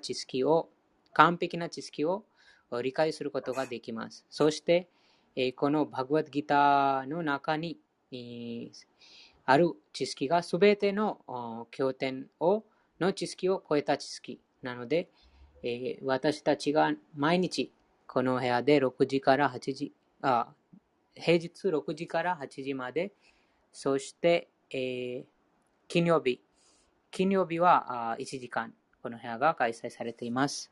知識を、完璧な知識を理解することができます。そして、このバグワッドギターの中にある知識がすべての経典をの知識を超えた知識なので、私たちが毎日この部屋で6時から8時、あ平日6時から8時まで、そして、えー、金曜日、金曜日は1時間、この部屋が開催されています。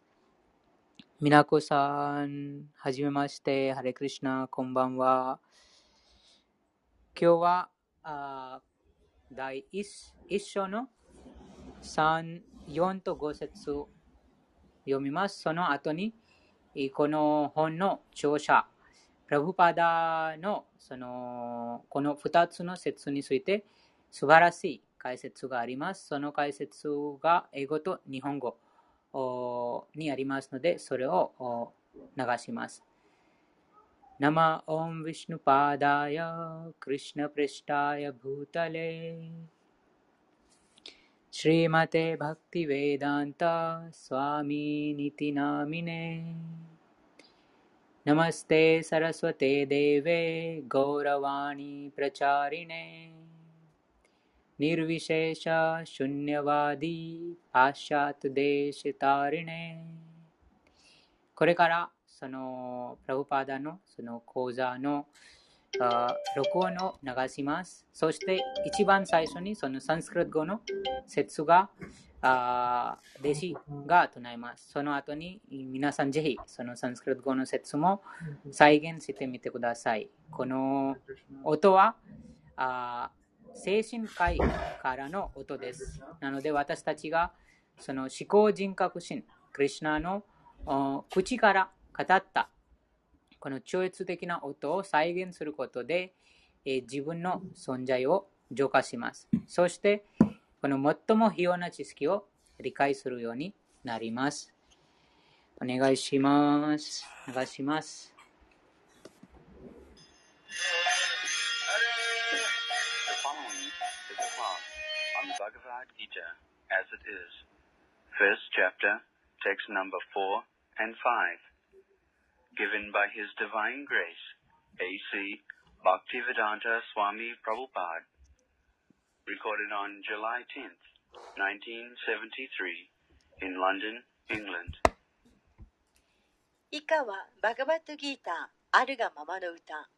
みなこさん、はじめまして、ハレクリシナ、こんばんは。今日はあ第 1, 1章の3、4と5節読みます。その後に、この本の著者、プラブパダのそのこの2つの説について素晴らしい解説があります。その解説が英語と日本語にありますので、それを流します。नम ॐ विष्णुपादाय कृष्णपृष्ठाय भूतले श्रीमते भक्तिवेदान्त स्वामीनिति नामिने नमस्ते सरस्वते देवे गौरवाणी प्रचारिणे निर्विशेष शून्यवादी पाश्चात्यदेशतारिणे これからそのプラブパーダのその講座のあ録音を流します。そして一番最初にそのサンスクリット語の説があ弟子が唱えます。その後に皆さんぜひそのサンスクリット語の説も再現してみてください。この音はあ 精神科医からの音です。なので私たちがその思考人格心、クリュナの口から語ったこの超越的な音を再現することで、え自分の存在を浄化します。そして、この最も必要な知識を理解するようになります。お願いします。お願いします。Bhagavad Gita as it is. First chapter, text number 4 and 5. given by His Divine Grace, A.C. Bhaktivedanta Swami Prabhupada, recorded on July 10th, 1973, in London, England. 以下はバガバットギーターあるがままの歌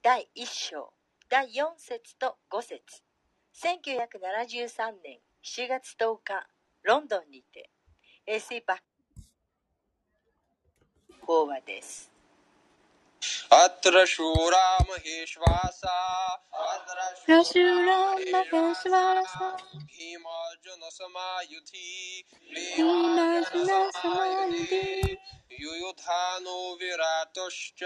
第1章第4節と5節1973年 7月10日ロンドンにて AC バッ講話です。अत्र शूरा महेश्वासा अत्र शूरा महेश्वासा भीमार्जुन समायुधि भीमार्जुन समायुधि युयुधानो विराटश्च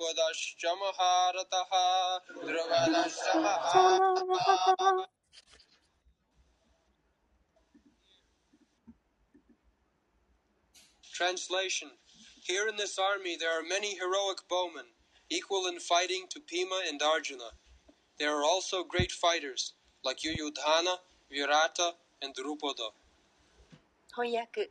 द्रुपदश्च महारथः द्रुपदश्च महारथः Translation Here in this army there are many heroic bowmen, equal in fighting to Pima and Arjuna. There are also great fighters, like Yuyudhana, Virata, and Drupada. 翻訳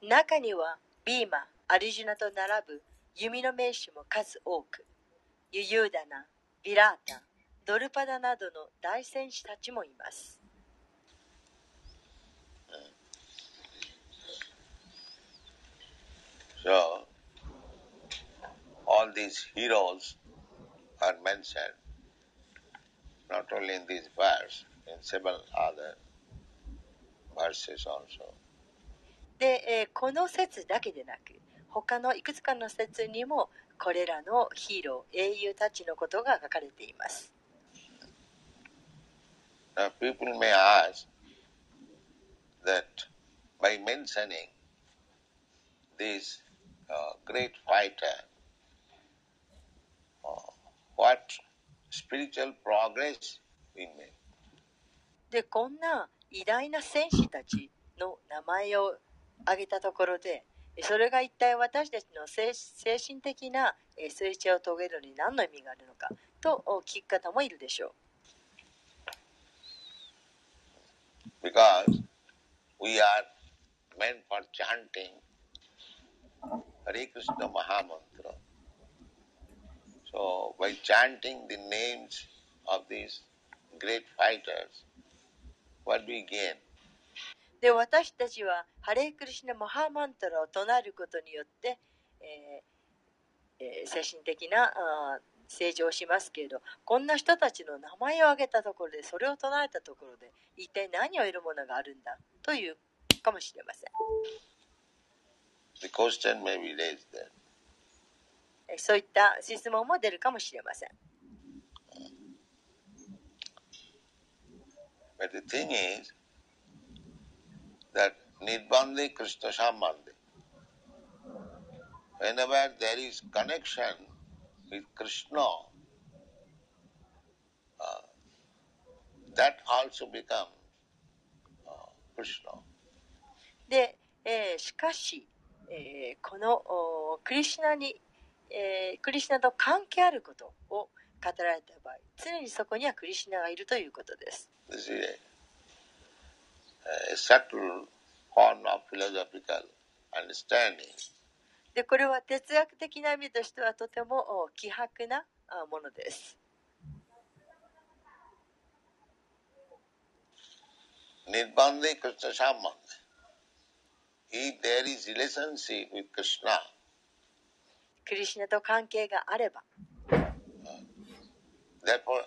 中にはビーマ、アルジュナと並ぶ 弓の名手も数多く、ユユーダナ、ビラータ、ドルパダなどの大戦士たちもいます。So, all these heroes are mentioned not only in this verse, in several other verses also. で、えー、この説だけでなく、他のいくつかの説にもこれらのヒーロー、英雄たちのことが書かれています。Now, people may ask that by mentioning these uh, great fighter, uh, what spiritual progress we make. で、こんな偉大な戦士たちの名前を挙げたところで、それが一体私たちの精神的な成長を遂げるのに何の意味があるのかと聞く方もいるでしょう。because we are meant for chanting Hare Krishna Mahamantra. So by chanting the names of these great fighters, what do we gain? で私たちはハレークリシナマハーマントラを唱えることによって、えーえー精神的な成長をしますけれどこんな人たちの名前を挙げたところでそれを唱えたところで一体何を得るものがあるんだというかもしれません The question may be raised there. えーそういった質問も出るかもしれません But the thing is that Nirbande Krishna Sambandhe, whenever there is connection with Krishna, uh, that also becomes uh, Krishna. で、えーしかし、えーこのおクリシュナに、えークリシュナと関係あることを語られた場合常にそこにはクリシュナがいるということです This is a, a subtle form of philosophical understanding. でこれは哲学的な意味としてはとてもお希薄なあものです Nirbande Krishna Sambandhe. If there is relationship with Krishna, クリシュナと関係があれば Therefore,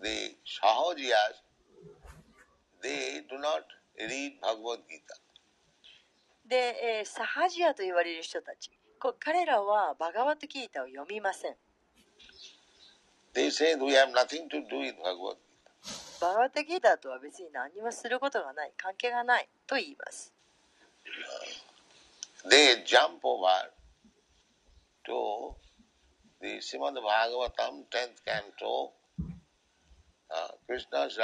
the Sahajiyas, they do not read Bhagavad Gita. で、えーサハジアと言われる人たちこ彼らはバガワットギータを読みません They say we have nothing to do with Bhagavad Gita. バガワットギータとは別に何もすることがない関係がないと言います They jump over to the Srimad Bhagavatam 10th canto, uh, Krishna's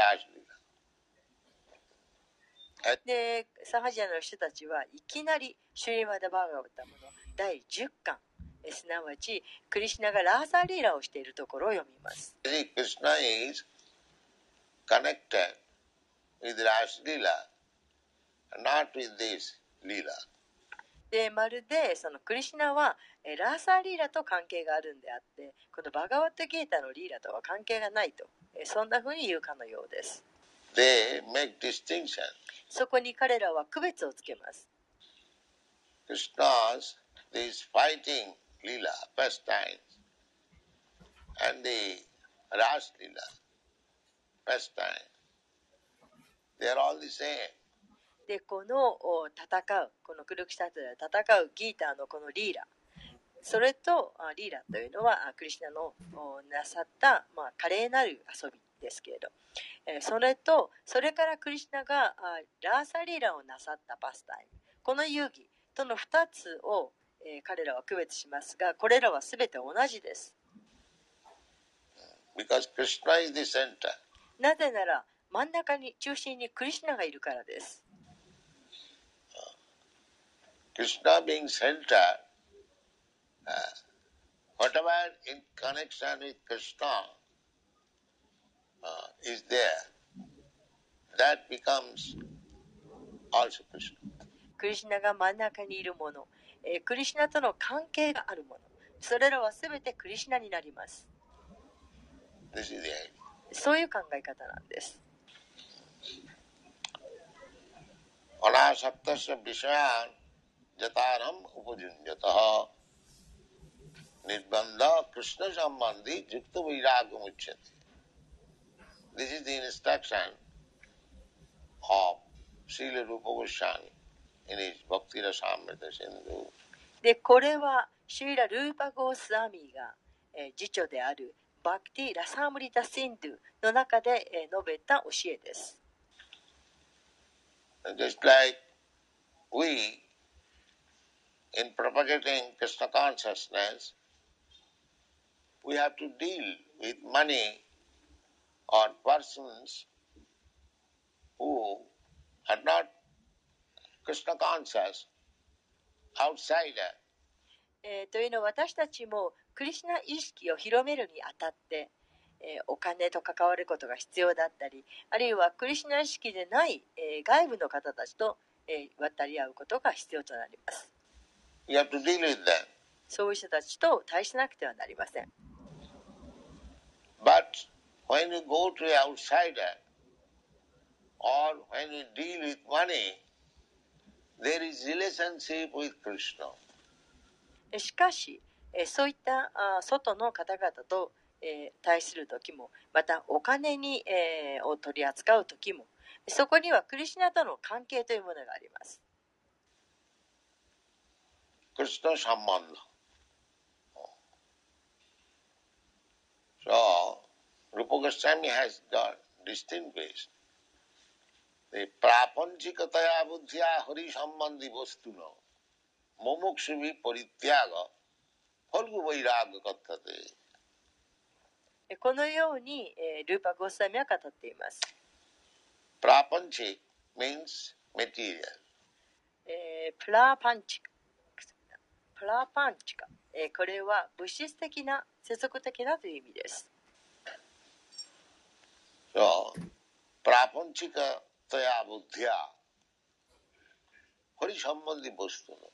Raj Leela. でサハジアの人たちはいきなりシュリマダ・バーガワタムの。第10巻。えすなわちクリシュナがラーサーリーラをしているところを読みます。See, Krishna is connected with Raj Leela, not with this Leela. でまるでそのクリシュナはえラーサーリーラと関係があるんであってこのバガワットギータのリーラとは関係がないと。えそんな風に言うかのようです They make distinction. そこに彼らは区別をつけます Krishna's these fighting lila pastimes and the Ras lila pastime, they are all the same. でこのお戦うこのクルクシタトで戦うギーターのこのリーラそれとあリーラというのはあクリシュナのおなさった、まあ、華麗なる遊びですけれど、えーそれとそれからクリシュナがあラーサリーラをなさったパスタイム。この遊戯との2つを、えー彼らは区別しますがこれらは全て同じです.なぜなら真ん中に中心にクリシュナがいるからです。Krishna being center, uh, whatever in connection with Krishna uh, is there, that becomes also Krishna. クリシュナが真ん中にいるもの、えークリシュナとの関係があるものそれらは全てクリシュナになります This is the idea. そういう考え方なんです。 अनासक्तस्य विषयान् जतारम् उपयुञ्जतः निर्बन्ध कृष्ण सम्बन्धी युक्त वैराग्यमुच्यते This is the instruction of Srila Rupa Goswami in his Bhakti Rasamrita Sindhu. で、これはシュイラ・ルーパ・ゴースアミーが、えー次女であるバクティ・ラサームリタ・シンドゥの中で、えー述べた教えです。Just like we, in propagating Krishna consciousness, we have to deal with money or persons who are not Krishna conscious, outsider. えーというのは私たちもクリシュナ意識を広めるにあたって、えーお金と関わることが必要だったりあるいはクリシュナ意識でない、えー外部の方たちと、えー渡り合うことが必要となります You have to deal with them. そういう人たちと対しなくてはなりません But when you go to an outsider or when you deal with money, there is relationship with Krishna. えしかし、えそういったあ外の方々と、えー対する時もまたお金に、えーを取り扱う時もそこにはクリシュナとの関係というものがあります Krishna Sambandha. So, Rupa Goswami has got distinguished the prapanchikataya buddhya hari sambandhi vastuna mumuksuvi parityaga phalgu vairaga kathate. えこのように、えールーパ・ゴッサミは語っています、Prapanchik means material. えープラーパンチカプラーパンチカ、えーこれは物質的な世俗的なという意味です So, prapanchika taya buddhya hari sambandhi vastuna.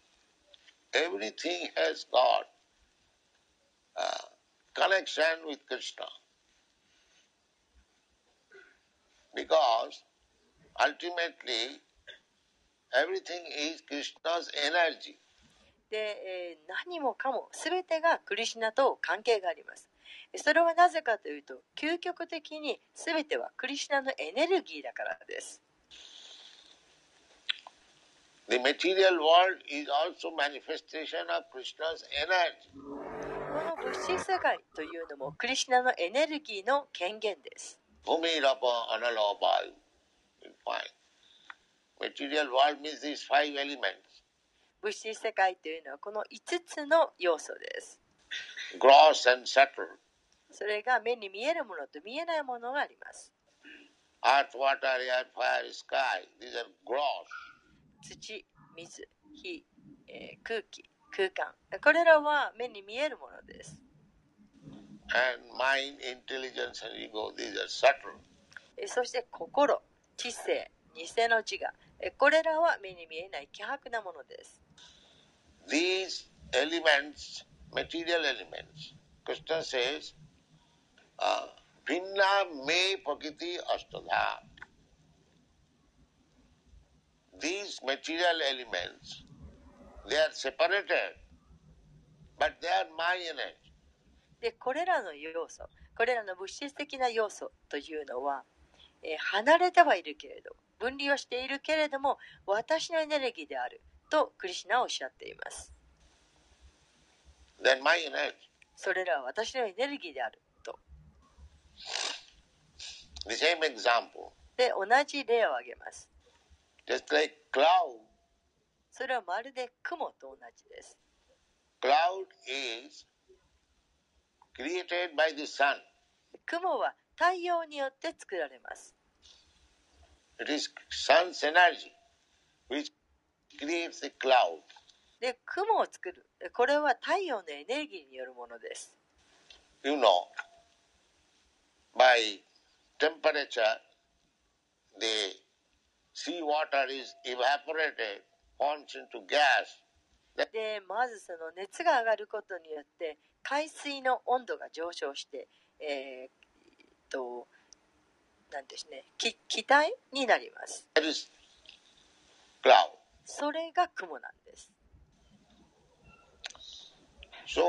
Everything has got uh, connection with Krishna. Because ultimately everything is Krishna's energy. で、え何もかも全てがクリシナと関係がありますそれはなぜかというと究極的に全てはクリシュナのエネルギーだからです The material world is also manifestation of Krishna's energy. この物質世界というのもクリシュナのエネルギーの権限です Bhumi, Rapa, Anala, Vayu. You find. Material world means these five elements. 物質世界というのはこの5つの要素です Gross and subtle. それが目に見えるものと見えないものがあります Earth, water, air, fire, sky. These are gross. 土水火、えー空気空間これらは目に見えるものです And mind, intelligence, and ego. These are subtle. えそして心知性偽の自我えこれらは目に見えない希薄なものです These elements, material elements, Krishna says, ভিন্না ポキティ、アストナ অষ্টধা these material elements they are separated but they are mine it で、これらの要素、これらの物質的な要素というのは、え、離れてはいるけれど、分離はしているけれども、私のエネルギーであるとクリシナはおっしゃっています。Then それらは私のエネルギーである。The same example. で同じ例を挙げます Just like cloud. それはまるで雲と同じです Cloud is created by the sun. 雲は太陽によって作られます It is sun's energy which creates the cloud. で雲を作るこれは太陽のエネルギーによるものです You know, by temperature, the sea water is evaporated, forms into gas. でまずその熱が上がることによって海水の温度が上昇してえーっとなんですね気気体になります.それが雲なんです So,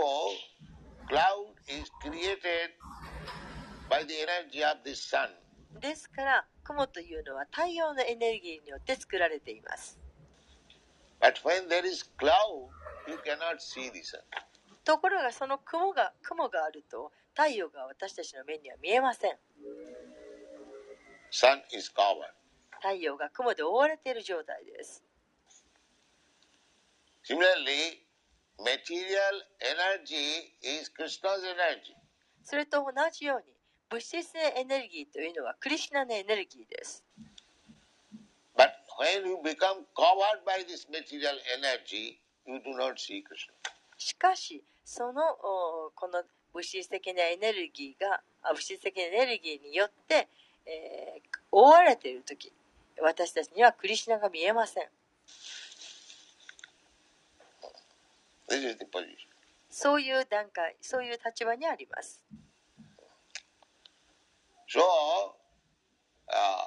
cloud is created ですから雲というのは太陽のエネルギーによって作られています But when there is cloud, you cannot see the sun. ところがその雲が雲があると太陽が私たちの目には見えません Sun is covered. 太陽が雲で覆われている状態です Similarly, material energy is Krishna's energy. それと同じように物質エネルギーというのはクリシュナのエネルギーです But when you become covered by this material energy, you do not see Krishna. しかしそのおこの物質的なエネルギーがあ物質的なエネルギーによって、えー覆われている時私たちにはクリシュナが見えません This is the position. そういう段階そういう立場にあります So, uh,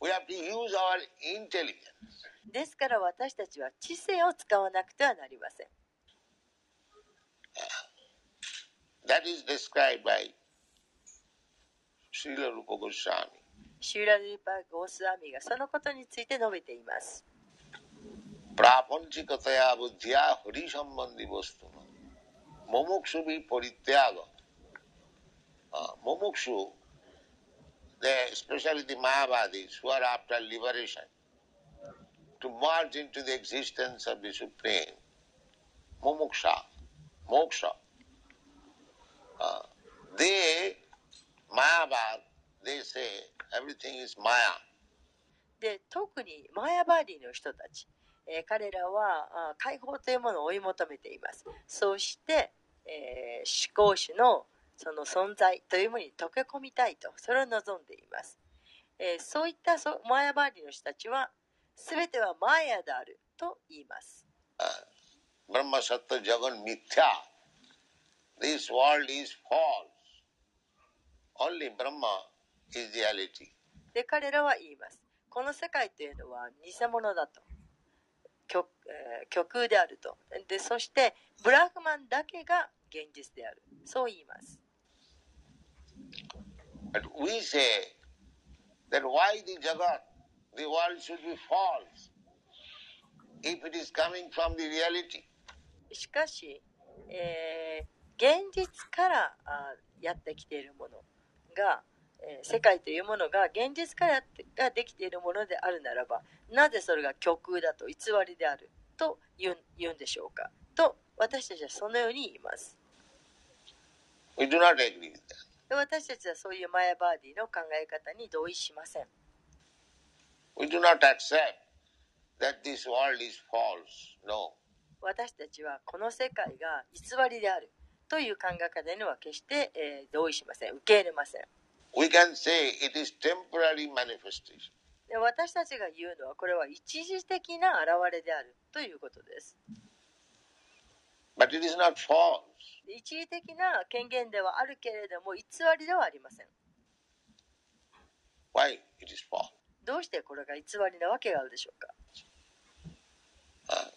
we have to use our intelligence. ですから私たちは知性を使わなくてはなりません That is described by Srila Rupa Goswami. シューラ・ルーパー・ゴースワミがそのことについて述べています प्रापंचिकतया बुद्धिया हरि संबंधी वस्तु मुमुक्षु भी परित्याग uh, मुमुक्षु the, especially the Mayavadis who are after liberation to merge into the existence of the Supreme mumuksha moksha uh, they Mayavad they say everything is Maya で特にマヤバーディの人たち、えー彼らはあ解放というものを追い求めていますそして、えー思考主のその存在というものに溶け込みたいとそれを望んでいます、えーそういったそマヤバーディの人たちは全てはマヤであると言います。Brahma Sattva Jagan Mithya. This world is false. Only Brahma is reality. で彼らは言います。この世界というのは偽物だと。極,、えー極右であると。でそしてブラフマンだけが現実である。そう言います But we say that why the Jagat, the world should be false if it is coming from the reality. しかし、えー現実からあやってきているものが、えー世界というものが現実からやってができているものであるならばなぜそれが極右だと偽りであると言うん言うんでしょうかと私たちはそのように言います We do not agree with that. で私たちはそういうマヤバーディの考え方に同意しません We do not accept that this world is false. No. 私たちはこの世界が偽りであるという考え方には決して、えー同意しません受け入れません We can say it is temporary manifestation. で私たちが言うのはこれは一時的な現れであるということです。But it is not false. で一時的な権限ではあるけれども偽りではありません。Why it is false? どうしてこれが偽りなわけがあるでしょうか？Uh,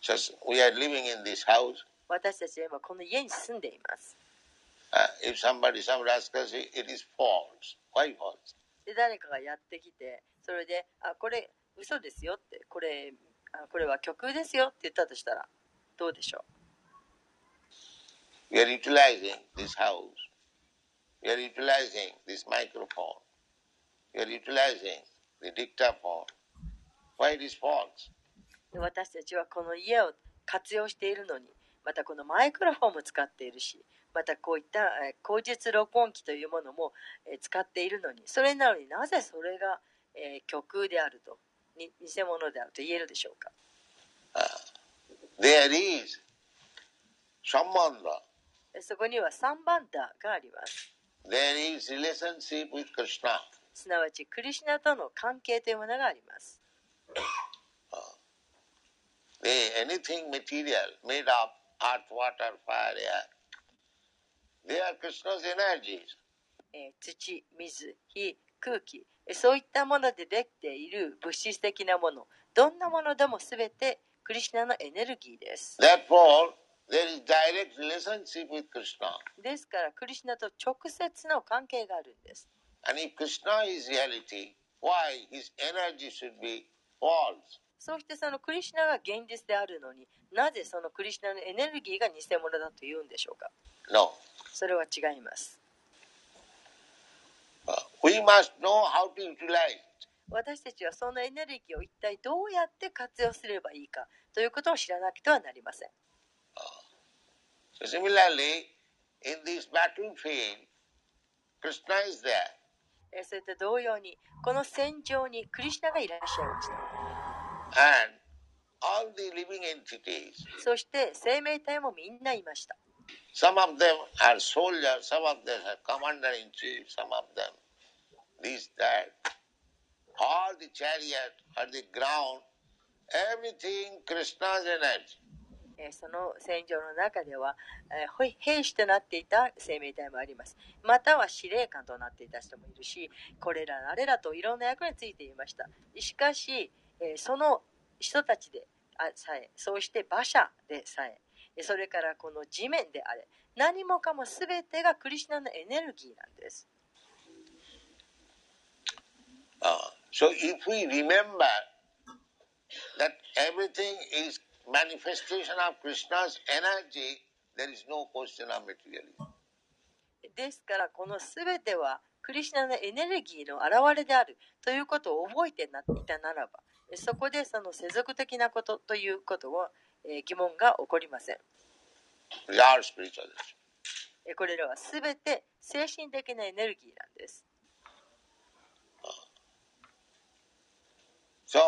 just we are living in this house. 私たちは今この家に住んでいます。Uh, if somebody, some rascal say it is false. Why false? で誰かがやってきてそれで「あこれ嘘ですよ」ってこれあこれは曲ですよって言ったとしたらどうでしょ We are utilizing this house. We are utilizing this microphone. We are utilizing the dictaphone. Why it is false? 私たちはこの家を活用しているのにまたこのマイクロフォンも使っているしまたこういったえー口述録音機というものもえー使っているのにそれなのになぜそれがえー曲右であるとに偽物であると言えるでしょうか There is sambandha. えそこにはサンバンダがあります There is relationship with Krishna. すなわちクリシュナとの関係というものがあります anything material made of earth, water, fire, air, they are Krishna's energies. えー土水火空気えーそういったものでできている物質的なものどんなものでも全てクリシュナのエネルギーです Therefore, there is direct relationship with Krishna. ですからクリシュナと直接の関係があるんです And if Krishna is reality, why his energy should be false? そうしてそのクリシュナが現実であるのになぜそのクリシュナのエネルギーが偽物だと言うんでしょうか？No. それは違います Uh, we must know how to utilize. 私たちはそのエネルギーを一体どうやって活用すればいいかということを知らなくてはなりません So similarly, in this battlefield, Krishna is there. えーそれと同様にこの戦場にクリシュナがいらっしゃいました And all the living entities, そして生命体もみんないました。Some of them are soldiers, some of them are commander in chief, some of them this, that. All the chariot or the ground, everything Krishna's energy. その戦場の中では、兵士となっていた生命体もあります。または司令官となっていた人もいるし、これらあれらといろんな役についていました。しかし、その人たちでさえ、そうして馬車でさえ、それからこの地面であれ、何もかも全てがクリシュナのエネルギーなんです。Uh, so if we remember that everything is manifestation of Krishna's energy, there is no question of materialism. ですから、この全てはクリシュナのエネルギーの表れであるということを覚えていたならば、えそこでその世俗的なことということを、えー疑問が起こりません。これらは全て精神的なエネルギーなんです。So,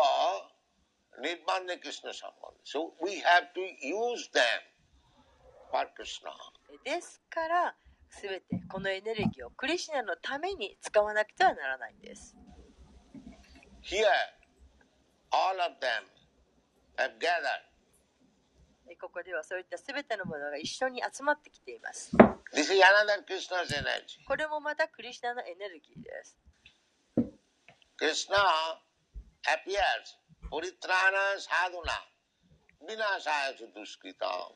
Nirmanya Krishna Sambandha. So we have to use them for Krishna. ですから、全てこのエネルギーをクリシュナのために使わなくてはならないんです。Here, all of them have gathered. えここではそういった全てのものが一緒に集まってきています。This is another Krishna's energy. これもまたクリシュナのエネルギーです。Krishna appears, Puritrana sadhuna, vinasaya cha duskritam.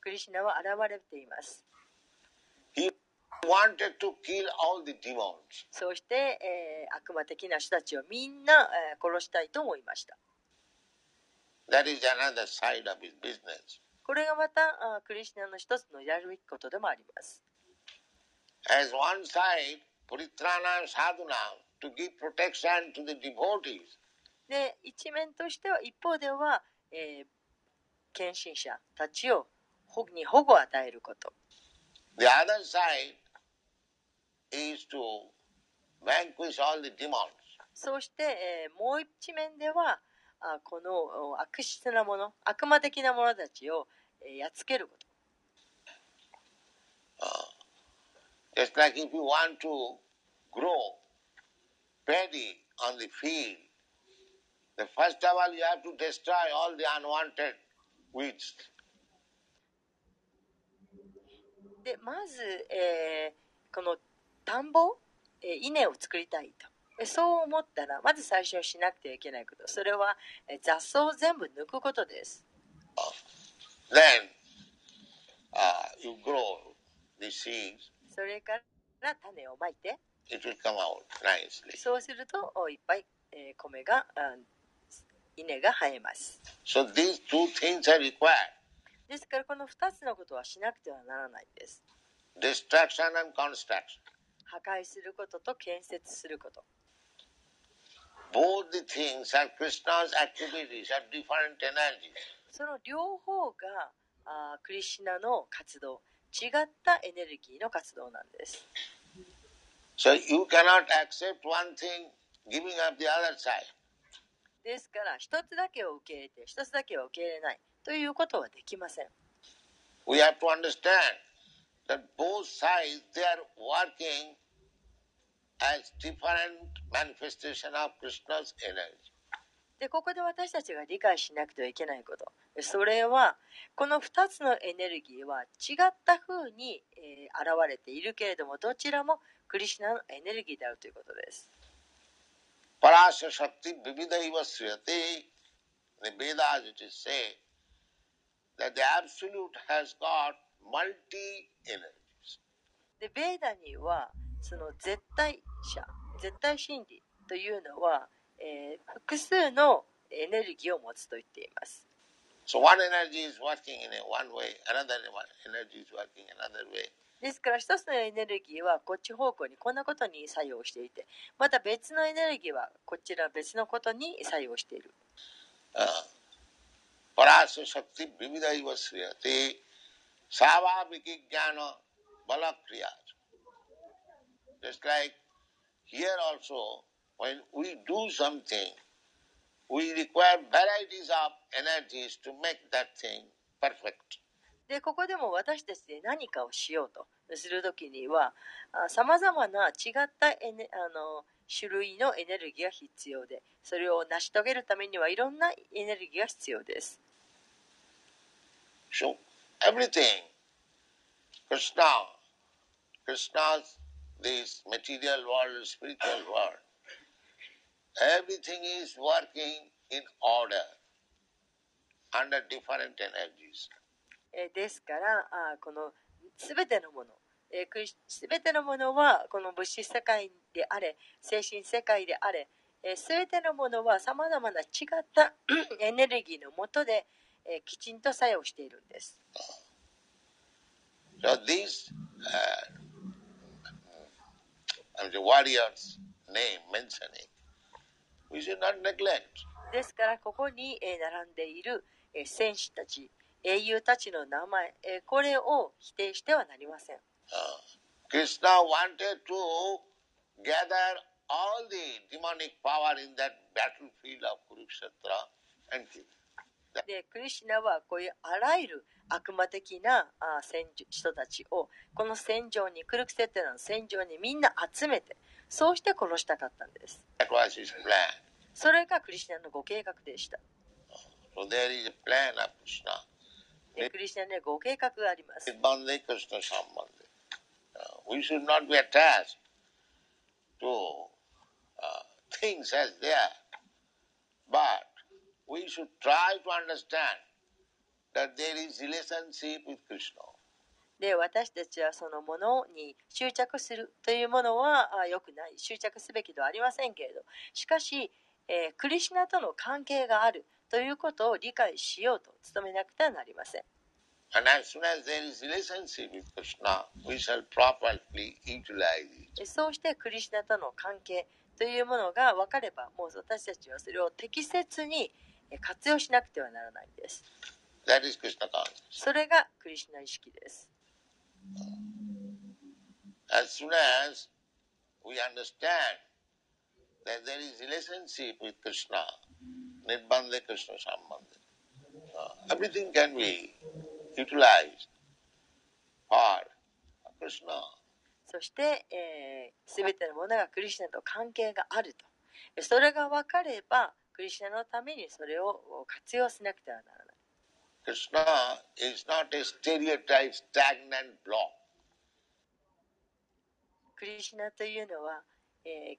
クリシュナは現れています。He wanted to kill all the demons. そうして、えー悪魔的な人たちをみんな、えー殺したいと思いました。That is another side of his business. これがまたあクリシュナの一つのやるべきことでもあります。As one side, Puritrana sadhuna, to give protection to the devotees. で、一面としては、一方では、えー献身者たちを保に保護を与えること。The other side is to vanquish all the demons. そうして、えーもう一面では、あこのお悪質なもの、悪魔的な者たちを、えーやっつけること。Just like if you want to grow paddy on the field, でまず、えー、この田んぼ、えー、稲を作りたいと。そう思ったらまず最初にしなくてはいけないこと。それは、えー、雑草を全部抜くことです。それから種をまいて。そうするといっぱい、えー、米が。Uh, 稲が生えます。So these two things are required ですから、この2つのことはしなくてはならないんです。destruction and construction. 破壊することと建設すること。Both the things are Krishna's activities, are different energies. その両方があークリシュナの活動、違ったエネルギーの活動なんです。So you cannot accept one thing, giving up the other side. ですから、一つだけを受け入れて、一つだけは受け入れないということはできません。We have to understand that both sides they are working as different manifestation of Krishna's energy. で、ここで私たちが理解しなくてはいけないこと。それは、この2つのエネルギーは違った風に、えー現れているけれども、どちらもクリシュナのエネルギーであるということです。Parasya Shakti Vividaiva Sriyate. The Vedas it is said that the Absolute has got multi energies. で、ベーダには、その絶対者、絶対真理というのは、えー複数のエネルギーを持つと言っています。So one energy is working in a one way, another energy is working another way. ですから一つのエネルギーはこっち方向にこんなことに作用していてまた別のエネルギーはこちら別のことに作用している Uh, Parasya Shakti Vividaiva Sriyate Savabhiki Jnana Balakriyat. Just like here also, when we do something, we require varieties of energies to make that thing perfect. でここでも私たちで何かをしようとするときにはさまざまな違ったエネあの種類のエネルギーが必要でそれを成し遂げるためにはいろんなエネルギーが必要です。So, everything, Krishna, Krishna's this material world, spiritual world, everything is working in order under different energies. ですからあこのすべてのものすべてのものはこの物質世界であれ精神世界であれすべてのものはさまざまな違った エネルギーのもとできちんと作用しているんです。So these, uh, the warriors name mentioning, we should not neglect. ですからここに並んでいる戦士たち英雄たちの名前、え、これを否定してはなりません。で、クリシナはこういうあらゆる悪魔的なあ戦人たちをこの戦場に、クルクセテラの戦場にみんな集めて、そうして殺したかったんです。それがクリシナのご計画でした。クリスチャンにご計画があります。で私たちはそのものに執着するというものはあよくない。執着すべきではありませんけれど。しかし、え、クリシナとの関係がある。ということを理解しようと努めなくてはなりません。そうしてクリシナとの関係というものが分かれば、もう私たちはそれを適切に活用しなくてはならないんです。それがクリシナ意識です。As soon as we understand that there is relationship with Krishna, Nirbandhe Krishna Sambandhe. Uh, everything can be utilized for Krishna. そして、えー、全てのものがクリシナと関係があると。それが分かれば、クリシナのためにそれを活用しなくてはならない。Krishna is not a stereotype stagnant block. クリシナというのは、えー、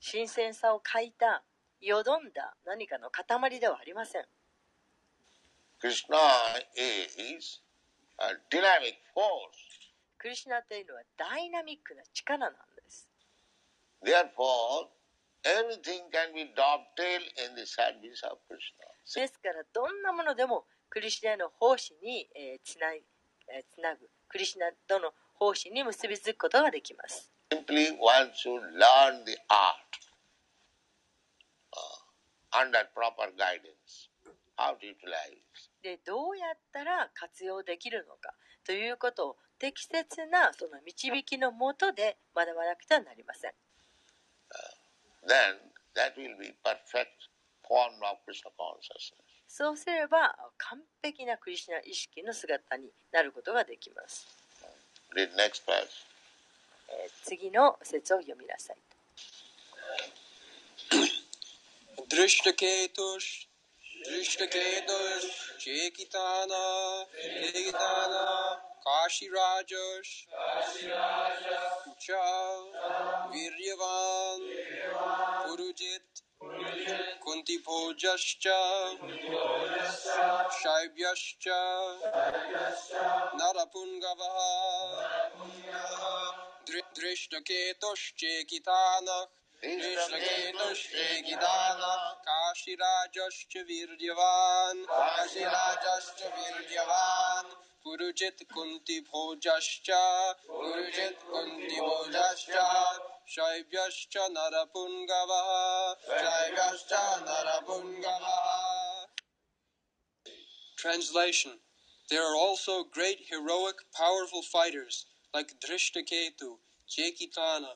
新鮮さを欠いたよどんだ何かの塊ではありません。クリスナというのはダイナミックな力なんです。ですからどんなものでもクリスナの奉仕につな,クリシナとの奉仕に結びつくことができます。でどうやったら活用できるのかということを適切なその導きのもとで学ばなくてはなりません。そうすれば完璧なクリスナ意識の姿になることができます。え次の説を読みなさい。दृष्टकेतुष दृष्टकेतुष चेकिताना लेगिताना काशीराजश च वीर्यवान् पुरुजित् कुन्तिभोजश्च शैव्यश्च नरपुङ्गवः दृष्टकेतुश्चेकितानः कृष्णकेतुश्चेकितान काशीराजश्च वीर्यवान् काशीराजश्च वीर्यवान् पुरुजित् कुन्तिभोजश्च पुरुजित् कुन्तिभोजश्च शैव्यश्च नरपुङ्गवः शैव्यश्च नरपुङ्गवः Translation There are also great heroic powerful fighters like Drishtaketu, Chekitana,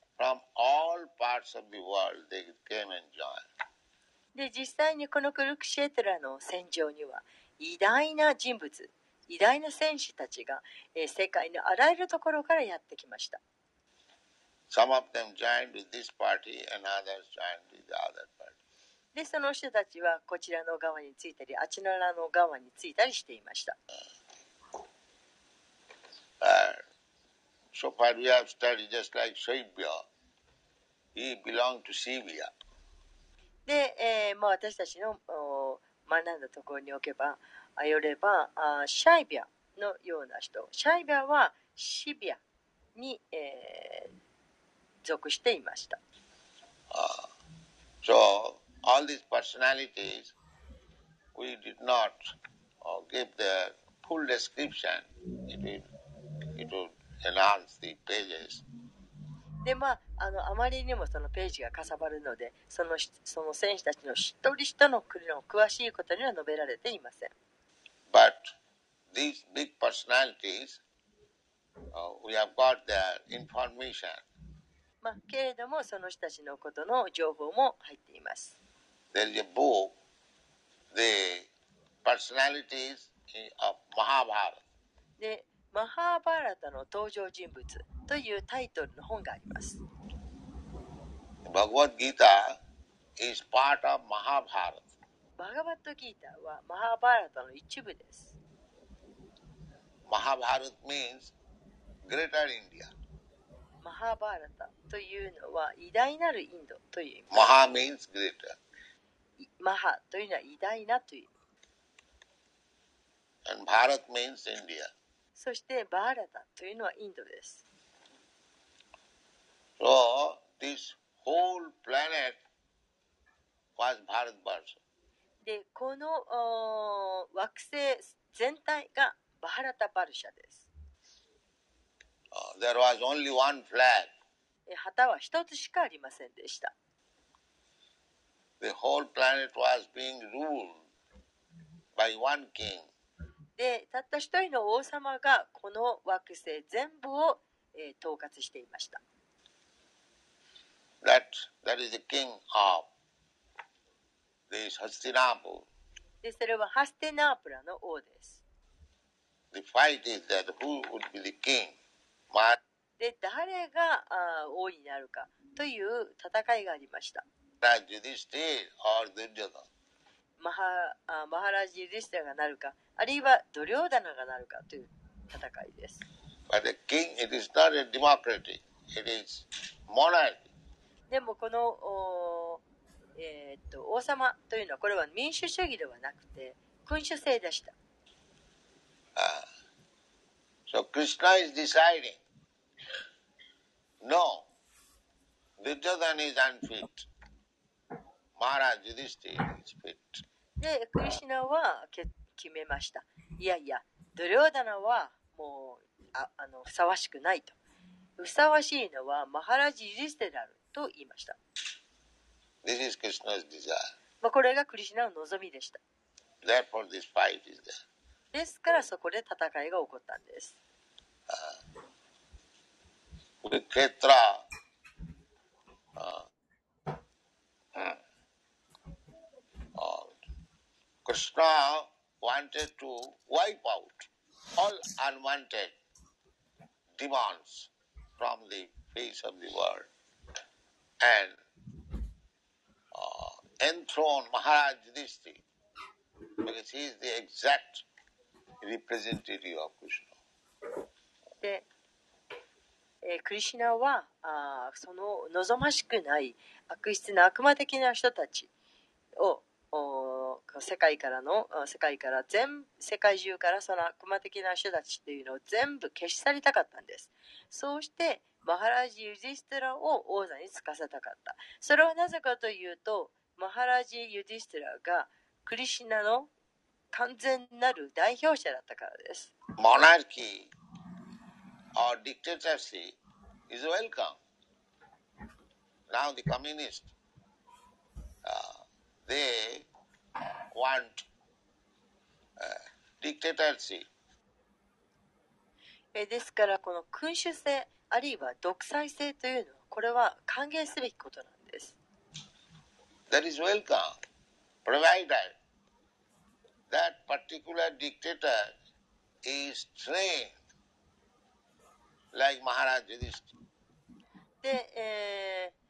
from all parts of the world, they came and joined. で実際にこのクルクシェトラの戦場には偉大な人物偉大な戦士たちが、えー世界のあらゆるところからやってきました Some of them joined with this party and others joined with the other party. でその人たちはこちらの側についたりあちらの側についたりしていました Uh, so far we have studied just like Shaibya. He belonged to Sivya. で、えーまあ、私たちのお学んだところにおけばあよればあシャイビアのような人シャイビアはシビアに、えー属していました So all these personalities, we did not uh, give their full description. It will, it will enhance the pages. でまあ、あのあまりにもそのページがかさばるのでそのしその選手たちの一人一人の国の詳しいことには述べられていません But these big personalities, uh, we have got their information. まあ、けれどもその人たちのことの情報も入っています There is a book, the personalities of Mahabharata. でマハーバーラタの登場人物というタイトルの本があります。バガバッドギーター is part of マハーバーラタ。バガバッドギーターはマハーバーラタの一部です。マハーバーラタ means greater India。マハーバーラタというのは偉大なるインドという意味。マハー means greater。マハというのは偉大なという意味。And Bharat means India。そしてバーラタというのはインドです So this whole planet was Bharatvarsha. でこの惑星全体がバハラタバルシャです。Uh, there was only one flag. え旗は一つしかありませんでした。The whole planet was being ruled by one king. でたった一人の王様がこの惑星全部を、えー統括していました。That that is the king of this Hastinapur. でそれはハステナープラの王です。The fight is that who would be the king. で誰があー王になるかという戦いがありました。Yudhishthir or Duryodhana. マハ,あマハラジー・ィスタがなるかあるいはドリョーダナがなるかという戦いです。でもこのお、え、っと王様というのはこれは民主主義ではなくて君主制でした。ああ so クリスナは deciding is unfit. Maharaj ト is fit. で、クリシュナはけ決めました。いやいや、ドリョーダナはもうああのふさわしくないと。ふさわしいのはマハラジ・ユディステラルと言いました。This is Krishna's desire. まあ、これがクリシュナの望みでした。Therefore, this fight is there. ですからそこで戦いが起こったんです。Uh, hmm. Uh, Krishna wanted to wipe out all unwanted demons from the face of the world and uh, enthrone Maharaj Yudhishthira because he is the exact representative of Krishna. で、えークリシナはあその望ましくない悪質な悪魔的な人たちを世界からの世界から全世界中からその悪魔的な人たちっていうのを全部消し去りたかったんです。そうしてマハラジ・ユディステラを王座につかせたかった。それはなぜかというとマハラジ・ユディステラがクリシナの完全なる代表者だったからです。Monarchy or dictatorship is welcome. Now the communist uh, they want uh, dictatorship. えーですからこの君主制あるいは独裁制というのはこれは歓迎すべきことなんです。That is welcome, provided that particular dictator is trained like Maharaj Yudhishthira. で、えー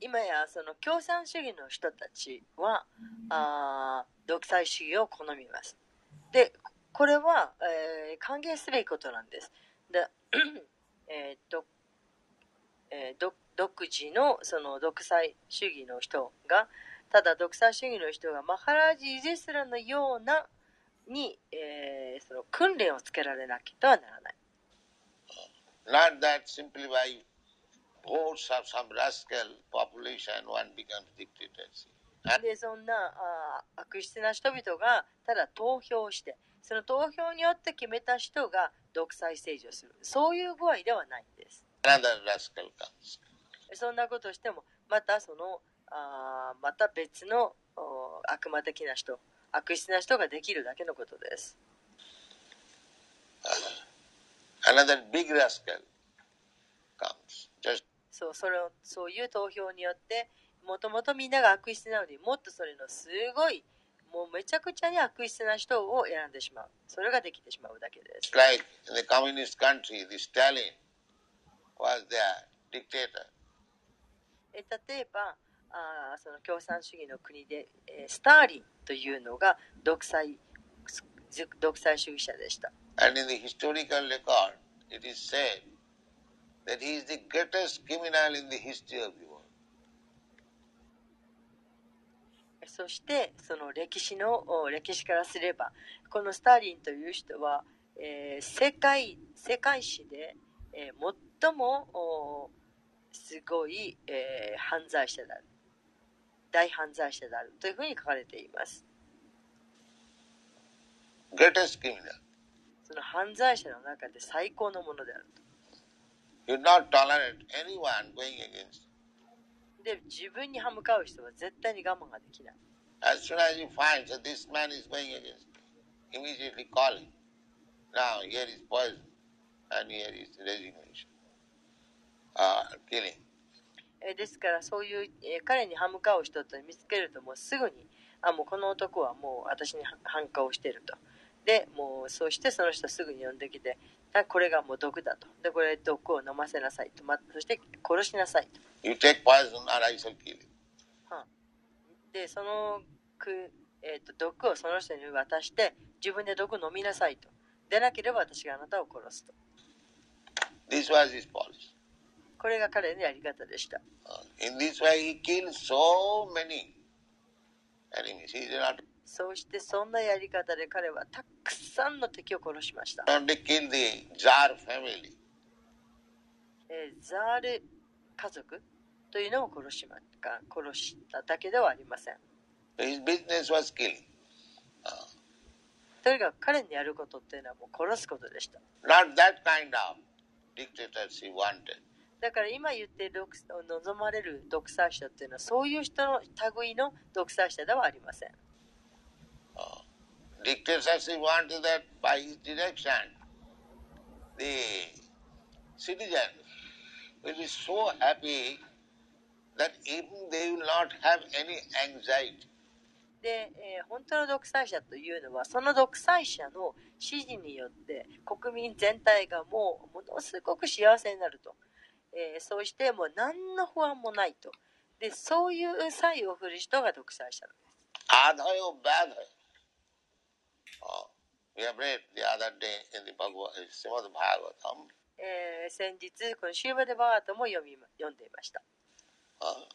今やその共産主義の人たちはあー独裁主義を好みます。で、これは、えー歓迎すべきことなんです。で えーっとえー独独自のその独裁主義の人がただ独裁主義の人がマハラージ・イゼスラのようなに、えーその訓練をつけられなきゃならない。Not that simply by votes of some rascal population, one becomes dictatorship. でそんなあ悪質な人々がただ投票してその投票によって決めた人が独裁政治をする。そういう具合ではないんです。そんなことをしてもまたそのあまた別のお悪魔的な人悪質な人ができるだけのことです。Another big rascal comes. Just そうそれをそういう投票によってもともとみんなが悪質なのにもっとそれのすごいもうめちゃくちゃに悪質な人を選んでしまうそれができてしまうだけです like in the communist country, the Stalin was their dictator. え例えばあーその共産主義の国で、えースターリンというのが独裁ず独裁主義者でした。And in the historical record, it is said that he is the greatest criminal in the history of the world. そしてその歴史のお歴史からすればこのスターリンという人は、えー世界世界史で、えー最もおすごい、えー犯罪者である大犯罪者であるというふうに書かれています。Greatest criminal. その犯罪者の中で最高のものであると。で自分に歯向かう人は絶対に我慢ができない。As、ですからそういう彼に歯向かう人と見つけるともうすぐにあもうこの男はもう私に反抗していると。でもうそしてその人すぐに呼んできてこれがもう毒だと。でこれ毒を飲ませなさいと、ま、そして殺しなさいと。You take poison, or I shall kill you. でそのく、えー、と毒をその人に渡して自分で毒飲みなさいと。でなければ私があなたを殺すと。This was his policy. これが彼のやり方でした。Uh, In this way, he killed so many enemies. He did not そうしてそんなやり方で彼はたくさんの敵を殺しましたザール家族というのを殺しまか殺しただけではありません。とにかく彼にやることっていうのはもう殺すことでした。Not that kind of dictators he wanted. だから今言ってる望まれる独裁者っていうのはそういう人の類の独裁者ではありません。で、え、本当の独裁者というのはその独裁者の指示によって国民全体がもうものすごく幸せになると。えー、そうしてもう何の不安もないと。でそういう才を振る人が独裁者です。先日このシューマデバートも読,み読んでいました、uh,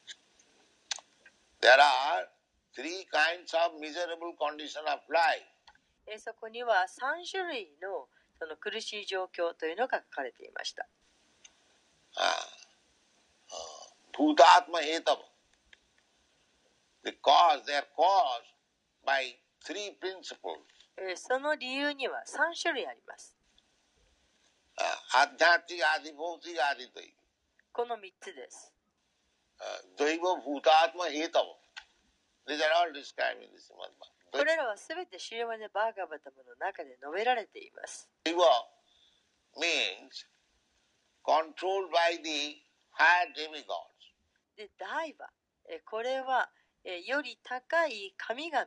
えそこには3種類の,その苦しい状況というのが書かれていました。Bhutatma hetava. The cause, they are caused by three principles. えーその理由には3種類あります uh. この3つです。Uh, これらはすべてシリマネ・バーガバタムの中で述べられています。Means controlled by the higher demigods. で、ダイバ、えこれはえより高い神々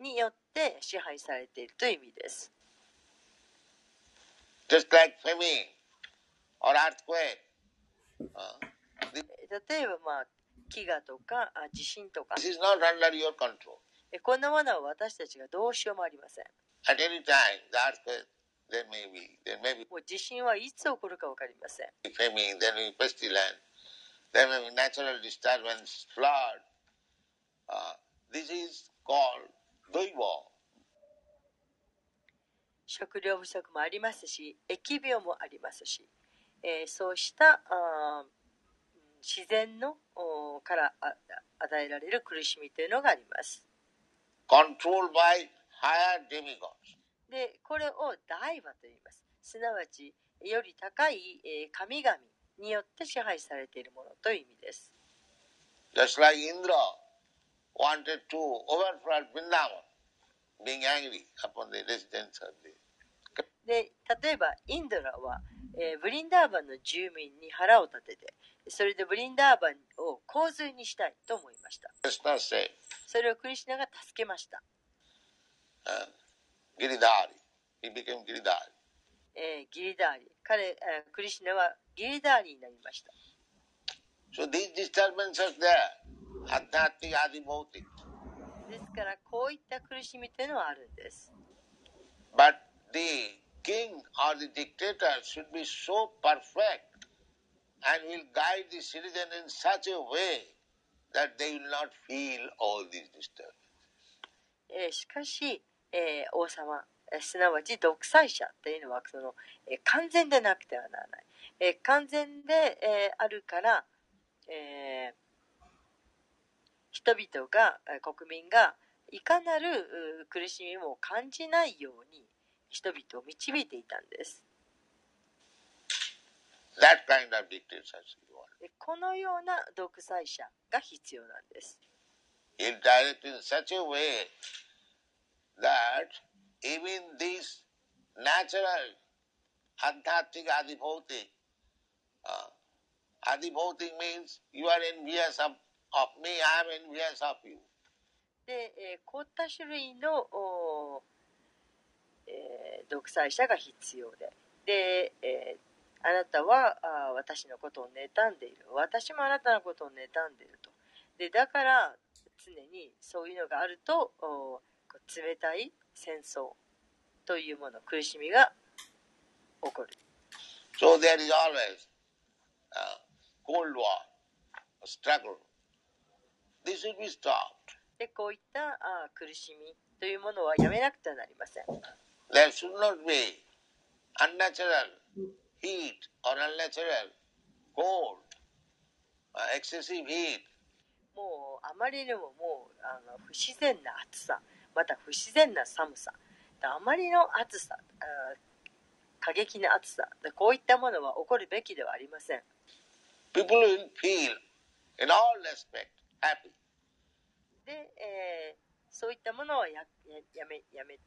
によって支配されているという意味です。Just like famine or earthquake. Uh, え例えば、まあ、飢餓とかあ地震とか this is not under your control. えこんなものは私たちがどうしようもありません。At any time, the earthquake, で maybe, もう地震はいつ起こるか分かりません。食料不足もありますし、疫病もありますし、え、そうしたあ自然のおからあ与えられる苦しみというのがあります。で、これを大和と言います。すなわち、より高い、えー神々によって支配されているものという意味です。Just like Indra wanted to overflood Vrindavan, being angry upon the residents of the で、例えばインドラは、えーブリンダーバンの住民に腹を立てて、それでブリンダーバンを洪水にしたいと思いました。それをクリシュナが助けました。uh, Giridhari. He became Giridhari. えーギリダーリ彼、えークリシュナはギリダーリになりました。 So these disturbances there, Adhyatmik Adi Bhautik. ですから、こういった苦しみというのはあるんです。 But the king or the dictator should be so perfect and will guide the citizen in such a way that they will not feel all these disturbances. えーしかし、 えー王様、えーすなわち独裁者というのはその、えー完全でなくてはならない。えー完全で、えーあるから、えー人々が、えー国民がいかなるう苦しみも感じないように人々を導いていたんです。That kind of このような独裁者が必要なんです。Direct in such a way that even this natural adhyatmic adibhautik, uh, adibhautik means you are envious of, of me, I am envious of you. で、えーこういった種類の、おえー独裁者が必要で、で、えーあなたはあ私のことを妬んでいる。私もあなたのことを妬んでいると。で、だから常にそういうのがあると、お冷たい戦争というもの、苦しみが起こる。So there is always uh, Cold War, a struggle. This should be stopped. で、こういったあー苦しみというものはやめなくてはなりません。There should not be unnatural heat or unnatural cold, uh, excessive heat. もうあまりにももうあの不自然な暑さまた不自然な寒さ。あまりの暑さあ過激な暑さ。こういったものは起こるべきではありません。People will feel in all respect happy. で、えーそういったものはやややめやめ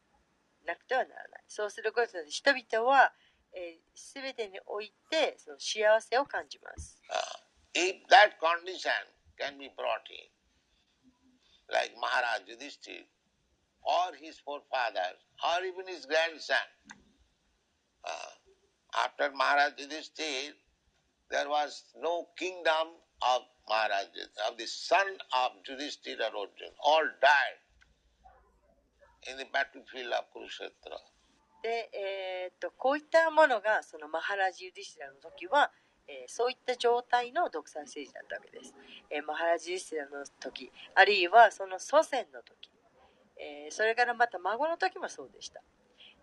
なくてはならない。そうすることで人々は、えー、全てにおいてその幸せを感じます。Uh, if that condition can be brought in, like Maharaj Yudhishthir, or his forefathers, or even his grandson, uh, after Maharaj Yudhishthir, there was no kingdom of Maharaj, of the son of Yudhishthir or Arjun. All died in the battlefield of Kurukshetra. で、えーっとこういったものがそのマハラジ・ユディシラの時は、えーそういった状態の独裁政治だったわけです、えーマハラジ・ユディシラの時あるいはその祖先の時、えーそれからまた孫の時もそうでした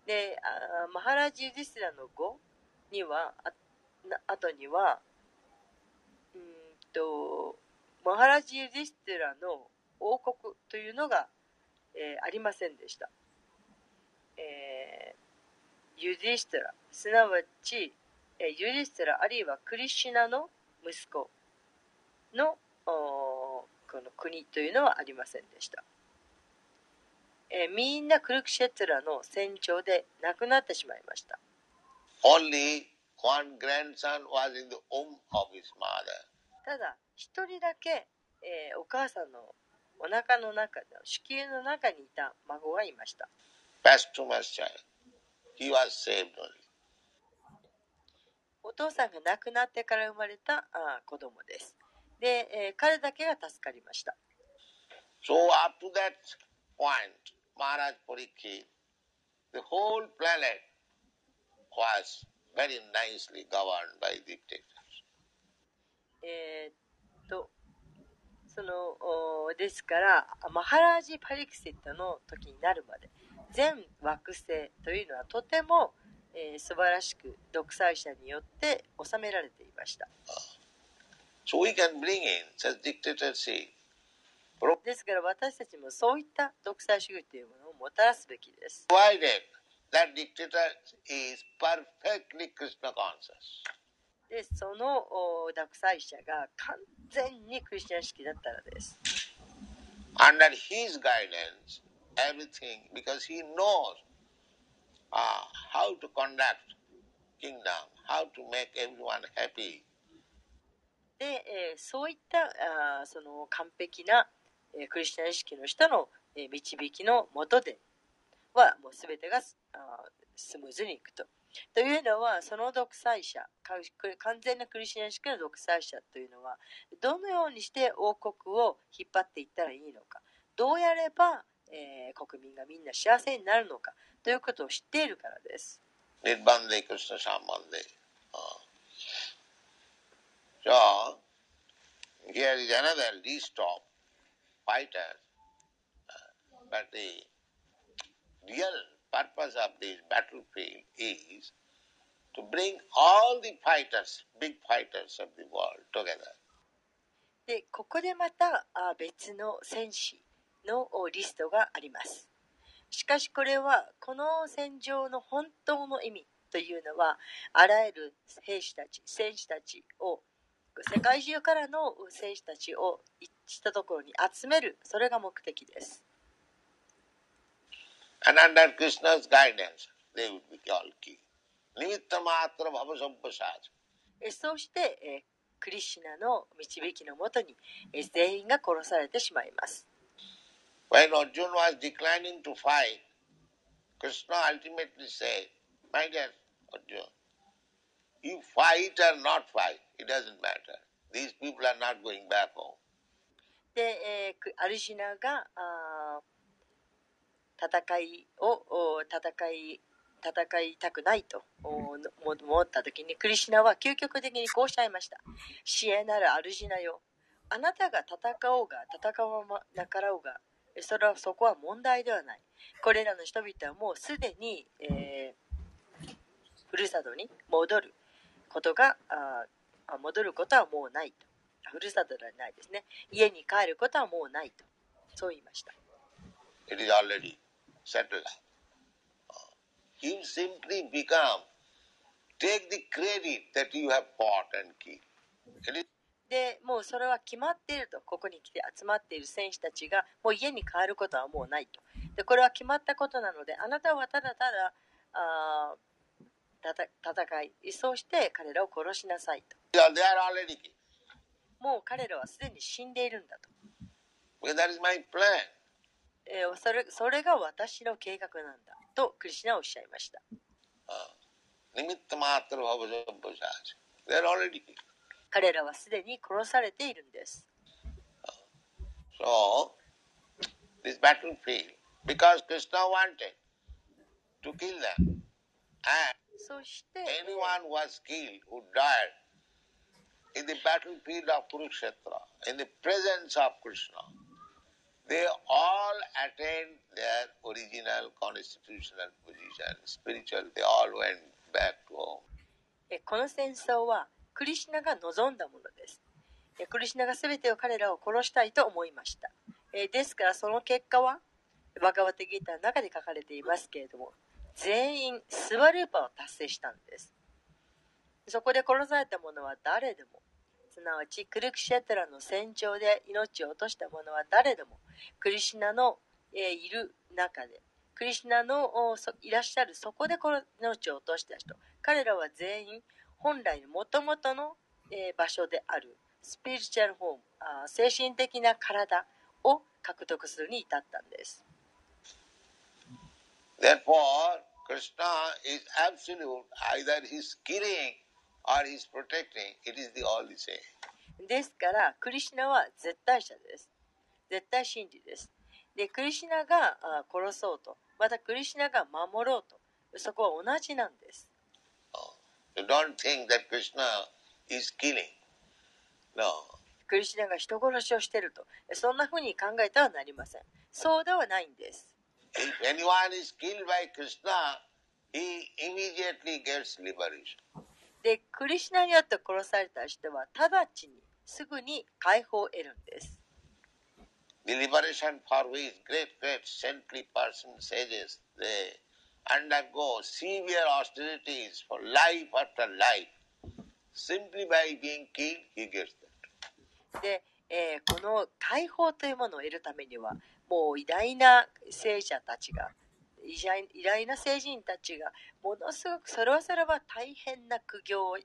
であマハラジ・ユディシラの後にはあ後にはうんとマハラジ・ユディシラの王国というのが、えーありませんでした、えーユディストラすなわち、えーユリステラあるいはクリシュナの息子のこの国というのはありませんでした。えーみんなクルクシェトラの戦場で亡くなってしまいました。Only one grandson was in the womb of his mother. ただ、一人だけ、えーお母さんのお腹の中の子宮の中にいた孫がいました。Posthumous child. He was saved only. お父さんが亡くなってから生まれたあー子供です。で、えー彼だけが助かりました。So up to that point, Maharaj Parikshit, the whole planet was very nicely governed by dictators. えーっと、その、おですから、マハラージ・パリクセットの時になるまで、全惑星というのはとても、えー素晴らしく独裁者によって治められていました。So we can bring in such dictatorship. ですから私たちもそういった独裁主義というものをもたらすべきです。で、そのお独裁者が完全にクリスチャン式だったらです。Under his guidance, everything, because he knows uh, how to conduct kingdom, how to make everyone happy. で、えーそういったあーその完璧な、えクリスチャン意識の人の、え導きのもとではもう全てがあースムーズにいくと。というのはその独裁者完全なクリスチャン意識の独裁者というのはどのようにして王国を引っ張っていったらいいのかどうやれば、えー国民がみんな幸せになるのかということを知っているからです。Nirbande Krishna Sambandhe. Uh, so, here is another list of fighters. Uh, but the real purpose of this battlefield is to bring all the fighters, big fighters of the world together. でここでまたあ別の戦士のリストがありますしかしこれはこの戦場の本当の意味というのはあらゆる兵士たち戦士たちを世界中からの戦士たちを一それ。してクリシナの導きのもとに全員が殺されてしまいます。で、えーアルジナがあ戦いを戦い戦いたくないと思った時にクリシナは究極的にこうおっしゃいました「知恵なるアルジナよ。あなたが戦おうが戦わなかろうがそれはそこは問題ではない。これらの人々はもうすでに、えーふるさとに戻ることがあ戻ることはもうないと。ふるさとではないですね家に帰ることはもうないとそう言いました It is already settled. You simply become, take the credit that you have fought and killed. It is でもうそれは決まっているとここに来て集まっている選手たちがもう家に帰ることはもうないとでこれは決まったことなのであなたはただただあーたた戦いそうして彼らを殺しなさいと they are already killed. もう彼らはすでに死んでいるんだと。そ,れが私の計画なんだとクリシナはおっしゃいました。彼らはすでに殺されているんです。そして。In the battlefield of Kurukshetra, in the presence of Krishna, they all attained their original constitutional position, spiritual, they all went back to home. えこの戦争はクリシナが望んだものです。えクリシナが全てを彼らを殺したいと思いました。えですからその結果はバガワテギーターの中で書かれていますけれども全員スワルーパを達成したんです。そこで殺された者は誰でも、すなわちクルクシェトラの戦場で命を落とした者は誰でも、クリシナの、えいる中で、クリシナのおそいらっしゃるそこでこの命を落とした人、彼らは全員本来の元々の、えー場所であるスピリチュアルホームあ精神的な体を獲得するに至ったんです。Therefore, Krishna is absolute. Either he's killing or is protecting, it is the all the same. ですから、クリシナは絶対者です。絶対真理です。で、クリシナが殺そうと、またクリシナが守ろうと、そこは同じなんです。クリシナが人殺しをしていると、そんなふうに考えてはなりません。そうではないんです。で、クリシナによって殺された人は、直ちに、すぐに解放を得るんです。The liberation for which great, great saintly persons, sages, they undergo severe austerities for life after life. Simply by being killed, he gets that. で、えーこの解放というものを得るためにはもう偉大な聖者たちが偉大な聖人たちがものすごくそれはそれは大変な苦行を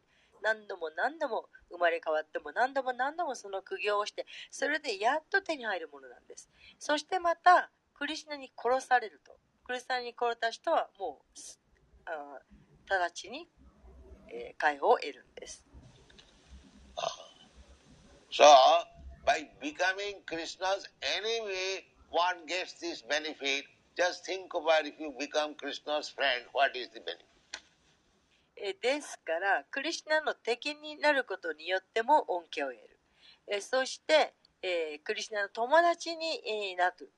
何度も何度も生まれ変わっても何度も何度もその苦行をしてそれでやっと手に入るものなんですそしてまたクリシナに殺されるとクリスナに殺した人はもうあ直ちに、えー解放を得るんです So, by becoming Krishna's enemy, one gets this benefit. Just think about if you become Krishna's friend, what is the benefit? えーですからクリシナの敵になることによっても恩恵を得る、えーそして、えークリシナの友達に、えーなる、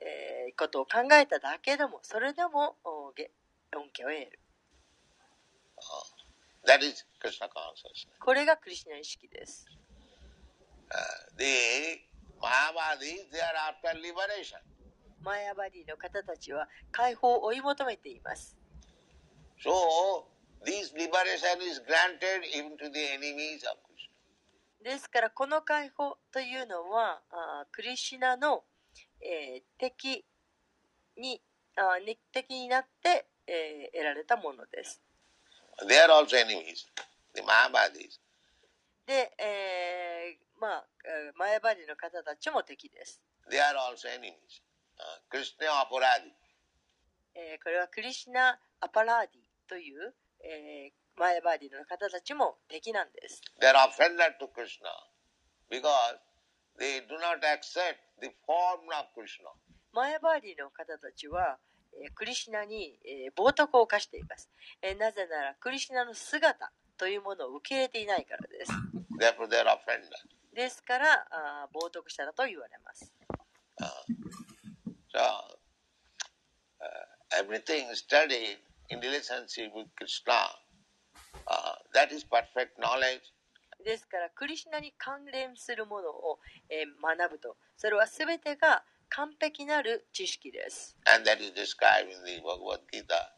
えーことを考えただけでもそれでも恩恵を得る That is Krishna consciousness. これがクリシナ意識です Uh, the Mahavadis, they are after liberation. マヤバディの方たちは解放を追い求めています So, this liberation is granted even to the enemies of Krishna. ですからこの解放というのはあークリシナの、えー敵にあ敵になって、えー得られたものです They are also enemies. The Mahavadis. で、えーまあ、えー前張りの方たちも敵です。They are also enemies. Uh, Krishna Aparadi. えーこれはクリシナ・アパラーディという、えー前張りの方たちも敵なんです。They are offended to Krishna because they do not accept the form of Krishna. 前張りの方たちは、えークリシナに、えー冒涜を犯しています、えーなぜならクリシナの姿というものを受け入れていないからです。Therefore, they are offended. ですから、あー冒涜したらと言われます。So, uh, everything studied in relationship with Krishna, uh, that is perfect knowledge. ですから、クリシナに関連するものを、えー学ぶと、それは全てが完璧なる知識です。And that is described in the Bhagavad Gita.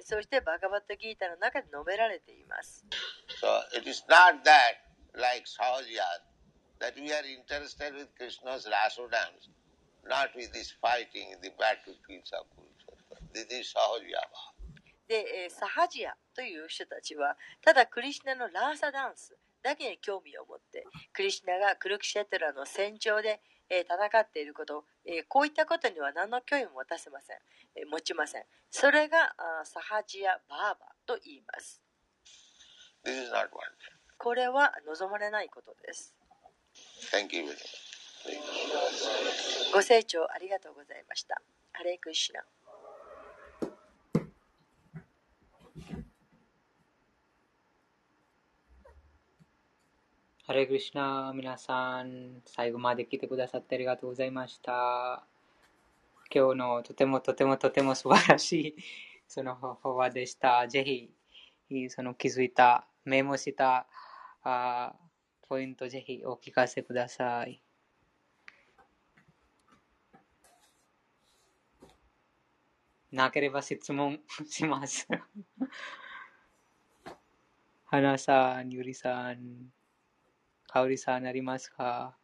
そして、バガバットギータの中で述べられています。So, it is not that, like Sahajiyat, that we are interested with Krishna's Raso dance, not with this fighting in the battlefields of Kurukshetra. This is Sahajiyava. で、えーサハジアという人たちは、ただクリシナのラーサダンスだけに興味を持って、クリシナがクルクシェトラの戦場で、えー戦っていること、えーこういったことには何の興味も持たせません。えー持ちません。それがあーサハジア・バーバと言います。This is not. これは望まれないことです。Thank you. ご清聴ありがとうございました。ハレークリシナ。ハレクリシナ、皆さん、最後まで来てくださってありがとうございました。今日のとてもとてもとても素晴らしいその方法でした。ぜひ、その気づいた、メモしたあポイント、ぜひお聞かせください。なければ質問します。花さん、ゆりさん、かおりさんありますか？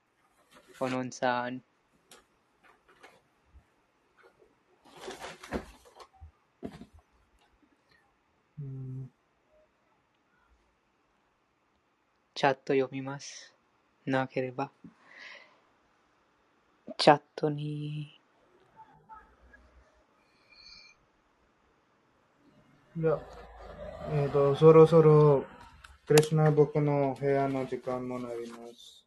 おのんさん。うんチャット読みます。なければ。チャットに、じゃあ、えっ、と、そろそろ、クリスナー僕の部屋の時間もなります。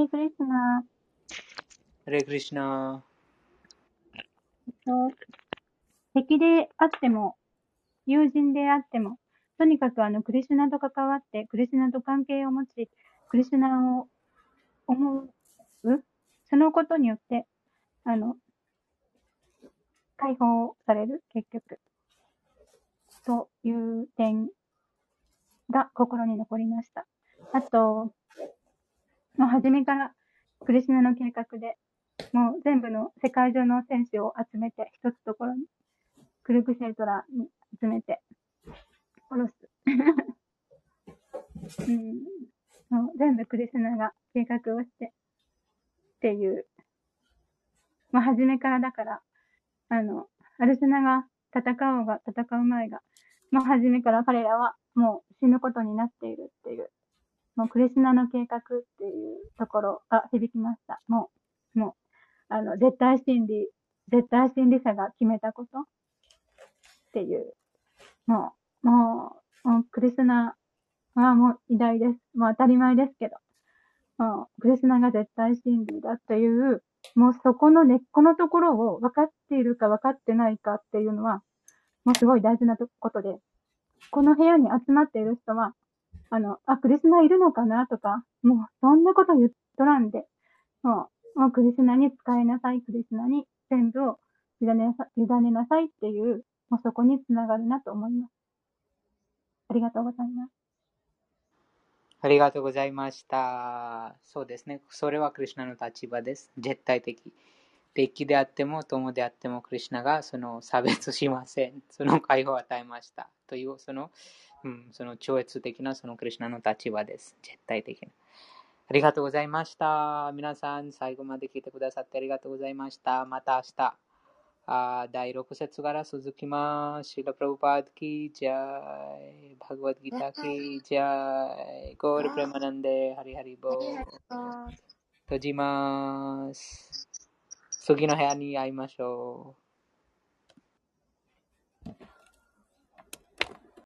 レクリスナハレクリシナ、と敵であっても、友人であっても、とにかくあの、クリシュナと関わって、クリシュナと関係を持ち、クリシュナを思う、そのことによって、あの、解放される、結局。という点が心に残りました。あと、もう初めからクリシナの計画で、もう全部の世界中の選手を集めて、一つところに、クルクシェトラに集めて、殺す。うん、もう全部クリシナが計画をして、っていう。もう初めからだから、あの、アルセナが戦おうが戦う前が、もう初めから彼らはもう死ぬことになっているっていう、もうクリシナの計画っていうところが響きました。もう、もう、あの、絶対真理、絶対真理者が決めたことっていう、もう、もう、もうクリスナはもう偉大です。もう当たり前ですけど、もうクリスナが絶対真理だという、もうそこの根っこのところを分かっているか分かってないかっていうのは、もうすごい大事なことで、この部屋に集まっている人は、あの、あ、クリスナいるのかなとか、もうそんなこと言っとらんで、もう、もうクリスナに使いなさい、クリスナに全部を委ねなさ委ねなさいっていう、もうそこにつながるなと思います。ありがとうございます。ありがとうございました。そうですね。それはクリシュナの立場です。絶対的。敵であっても友であってもクリシュナがその差別しません。その解放を与えました。というその、うん、その超越的なそのクリシュナの立場です。絶対的な。ありがとうございました。皆さん、最後まで聞いてくださってありがとうございました。また明日。あ第6節から続きます。シラプラブパードキジャイ、バグワッドギターキジャイ、ゴールプレマナンデ、ハリハリボー。閉じます。次の部屋に会いましょう。